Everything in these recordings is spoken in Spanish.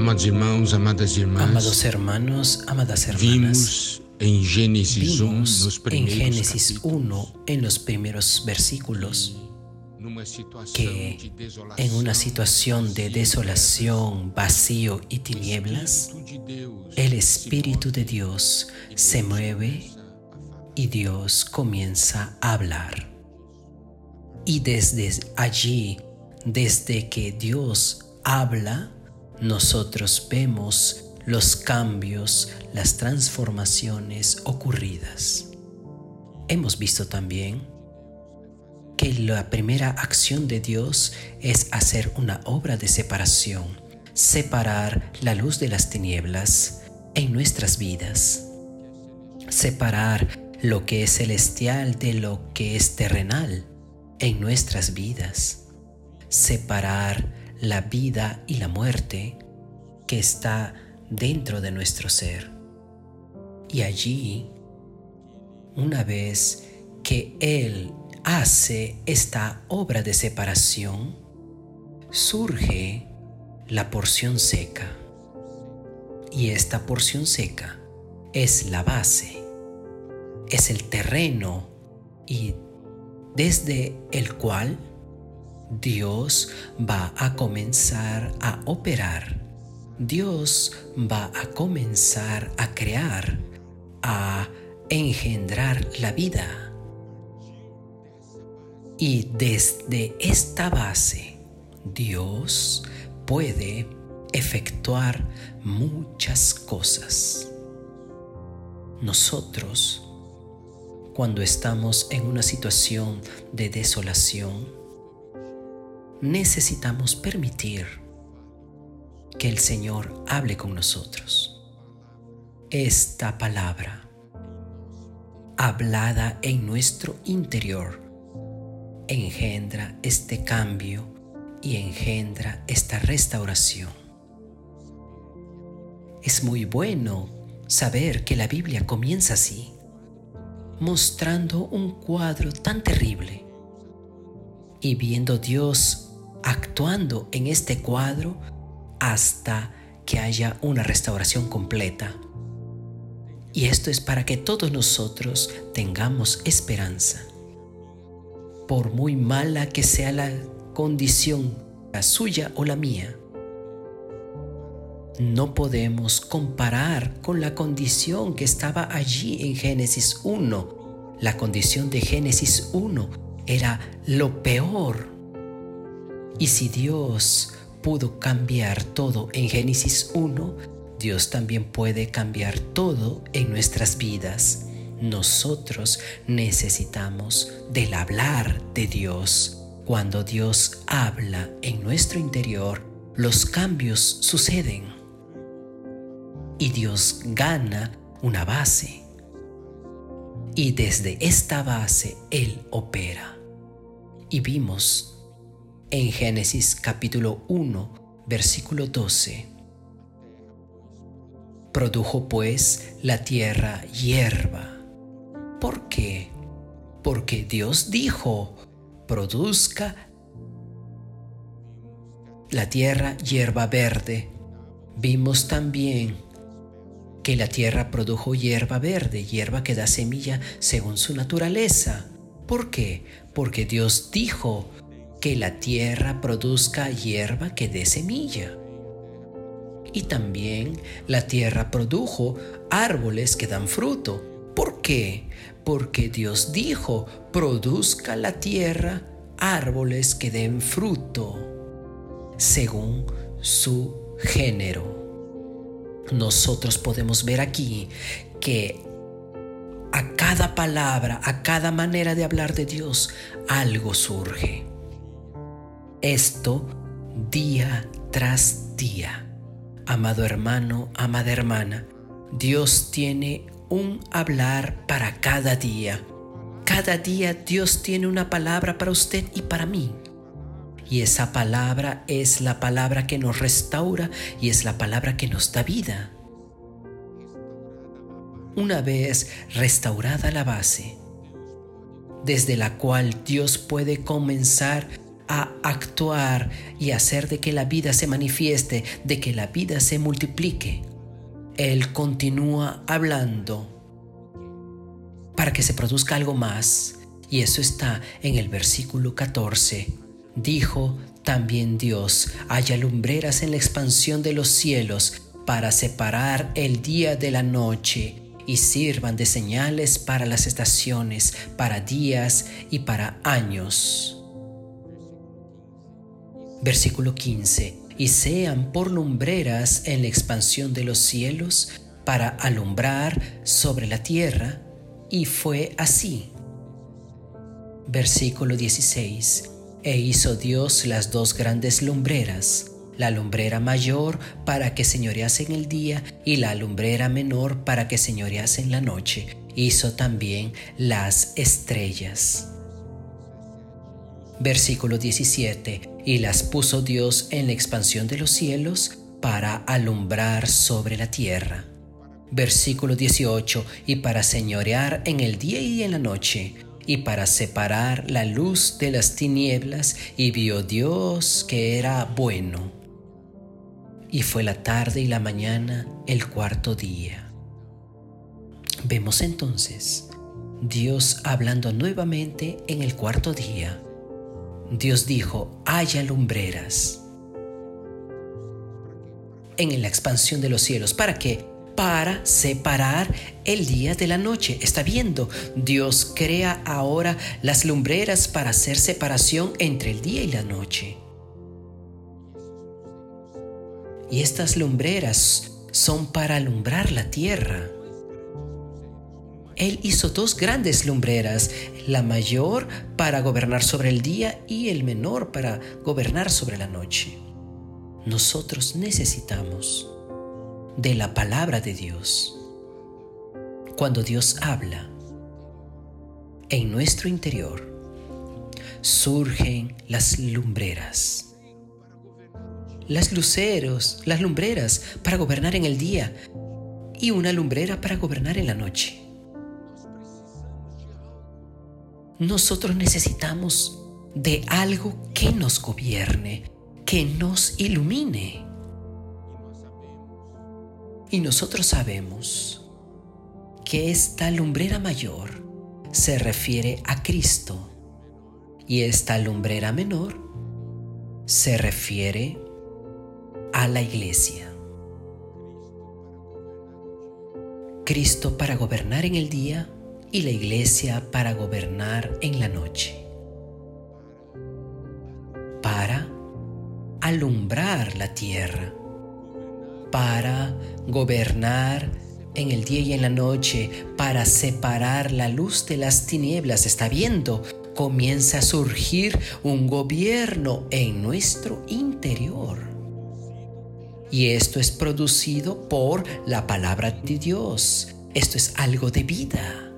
Amados irmãos, amadas irmãs, Amados hermanos, amadas hermanas, vimos em Gênesis 1, vimos nos en primeiros Génesis capítulos, 1, en los primeros versículos, que en una situación de desolación, vacío y tinieblas, el Espíritu de Dios e se mueve y Dios comienza a hablar. Y desde allí, desde que Dios habla, nosotros vemos los cambios, las transformaciones ocurridas. Hemos visto también que la primera acción de Dios es hacer una obra de separación, separar la luz de las tinieblas en nuestras vidas, separar lo que es celestial de lo que es terrenal en nuestras vidas, separar la vida y la muerte que está dentro de nuestro ser. Y allí, una vez que Él hace esta obra de separación, surge la porción seca. Y esta porción seca es la base, es el terreno y desde el cual Dios va a comenzar a operar. Dios va a comenzar a crear, a engendrar la vida. Y desde esta base, Dios puede efectuar muchas cosas. Nosotros, cuando estamos en una situación de desolación, necesitamos permitir que el Señor hable con nosotros. Esta palabra, hablada en nuestro interior, engendra este cambio y engendra esta restauración. Es muy bueno saber que la Biblia comienza así, mostrando un cuadro tan terrible y viendo Dios actuando en este cuadro hasta que haya una restauración completa. Y esto es para que todos nosotros tengamos esperanza. Por muy mala que sea la condición, la suya o la mía, no podemos comparar con la condición que estaba allí en Génesis 1. La condición de Génesis 1 era lo peor. Y si Dios pudo cambiar todo en Génesis 1, Dios también puede cambiar todo en nuestras vidas. Nosotros necesitamos del hablar de Dios. Cuando Dios habla en nuestro interior, los cambios suceden. Y Dios gana una base. Y desde esta base Él opera. Y vimos en Génesis capítulo 1, versículo 12. Produjo pues la tierra hierba. ¿Por qué? Porque Dios dijo, produzca la tierra hierba verde. Vimos también que la tierra produjo hierba verde, hierba que da semilla según su naturaleza. ¿Por qué? Porque Dios dijo que la tierra produzca hierba que dé semilla. Y también la tierra produjo árboles que dan fruto. ¿Por qué? Porque Dios dijo, produzca la tierra árboles que den fruto, según su género. Nosotros podemos ver aquí que a cada palabra, a cada manera de hablar de Dios, algo surge. Esto día tras día. Amado hermano, amada hermana, Dios tiene un hablar para cada día. Cada día Dios tiene una palabra para usted y para mí. Y esa palabra es la palabra que nos restaura y es la palabra que nos da vida. Una vez restaurada la base, desde la cual Dios puede comenzar a actuar y hacer de que la vida se manifieste, de que la vida se multiplique. Él continúa hablando para que se produzca algo más. Y eso está en el versículo 14. Dijo también Dios, haya lumbreras en la expansión de los cielos para separar el día de la noche y sirvan de señales para las estaciones, para días y para años. Versículo 15. Y sean por lumbreras en la expansión de los cielos para alumbrar sobre la tierra. Y fue así. Versículo 16. E hizo Dios las dos grandes lumbreras, la lumbrera mayor para que señorease en el día y la lumbrera menor para que señorease en la noche. Hizo también las estrellas. Versículo 17. Y las puso Dios en la expansión de los cielos para alumbrar sobre la tierra. Versículo 18. Y para señorear en el día y en la noche y para separar la luz de las tinieblas, y vio Dios que era bueno. Y fue la tarde y la mañana el cuarto día. Vemos entonces Dios hablando nuevamente en el cuarto día. Dios dijo, haya lumbreras en la expansión de los cielos. ¿Para qué? para separar el día de la noche. Está viendo, Dios crea ahora las lumbreras para hacer separación entre el día y la noche. Y estas lumbreras son para alumbrar la tierra. Él hizo dos grandes lumbreras, la mayor para gobernar sobre el día y el menor para gobernar sobre la noche. Nosotros necesitamos de la palabra de Dios. Cuando Dios habla, en nuestro interior surgen las lumbreras. Las luceros, las lumbreras para gobernar en el día y una lumbrera para gobernar en la noche. Nosotros necesitamos de algo que nos gobierne, que nos ilumine. Y nosotros sabemos que esta lumbrera mayor se refiere a Cristo y esta lumbrera menor se refiere a la iglesia. Cristo para gobernar en el día y la iglesia para gobernar en la noche. Para alumbrar la tierra para gobernar en el día y en la noche, para separar la luz de las tinieblas. Está viendo, comienza a surgir un gobierno en nuestro interior. Y esto es producido por la palabra de Dios. Esto es algo de vida.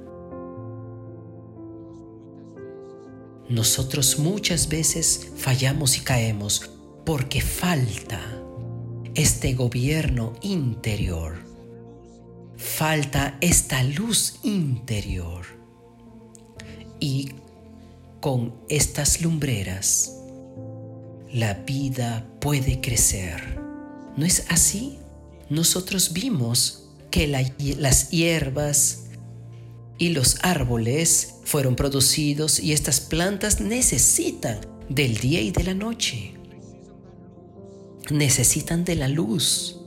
Nosotros muchas veces fallamos y caemos porque falta este gobierno interior. Falta esta luz interior. Y con estas lumbreras, la vida puede crecer. ¿No es así? Nosotros vimos que las hierbas y los árboles fueron producidos y estas plantas necesitan del día y de la noche necesitan de la luz.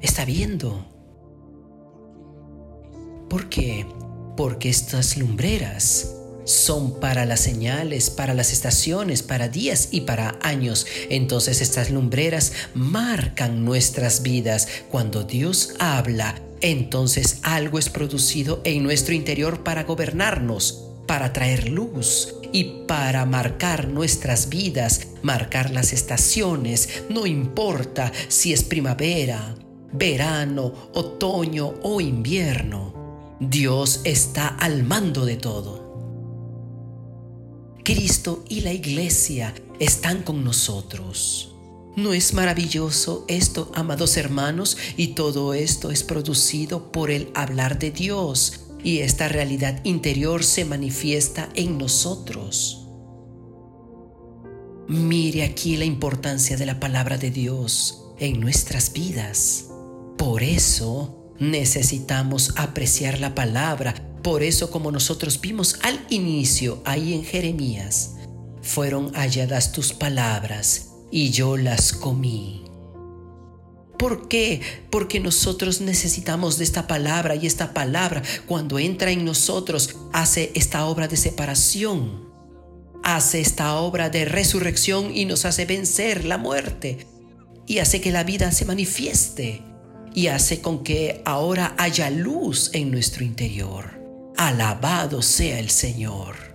Está viendo. ¿Por qué? Porque estas lumbreras son para las señales, para las estaciones, para días y para años. Entonces estas lumbreras marcan nuestras vidas. Cuando Dios habla, entonces algo es producido en nuestro interior para gobernarnos, para traer luz, y para marcar nuestras vidas, marcar las estaciones, no importa si es primavera, verano, otoño o invierno. Dios está al mando de todo. Cristo y la iglesia están con nosotros. ¿No es maravilloso esto, amados hermanos? Y todo esto es producido por el hablar de Dios y esta realidad interior se manifiesta en nosotros. Mire aquí la importancia de la palabra de Dios en nuestras vidas. Por eso necesitamos apreciar la palabra. Por eso como nosotros vimos al inicio ahí en Jeremías, fueron halladas tus palabras y yo las comí. ¿Por qué? Porque nosotros necesitamos de esta palabra y esta palabra cuando entra en nosotros hace esta obra de separación hace esta obra de resurrección y nos hace vencer la muerte y hace que la vida se manifieste y hace con que ahora haya luz en nuestro interior. Alabado sea el Señor.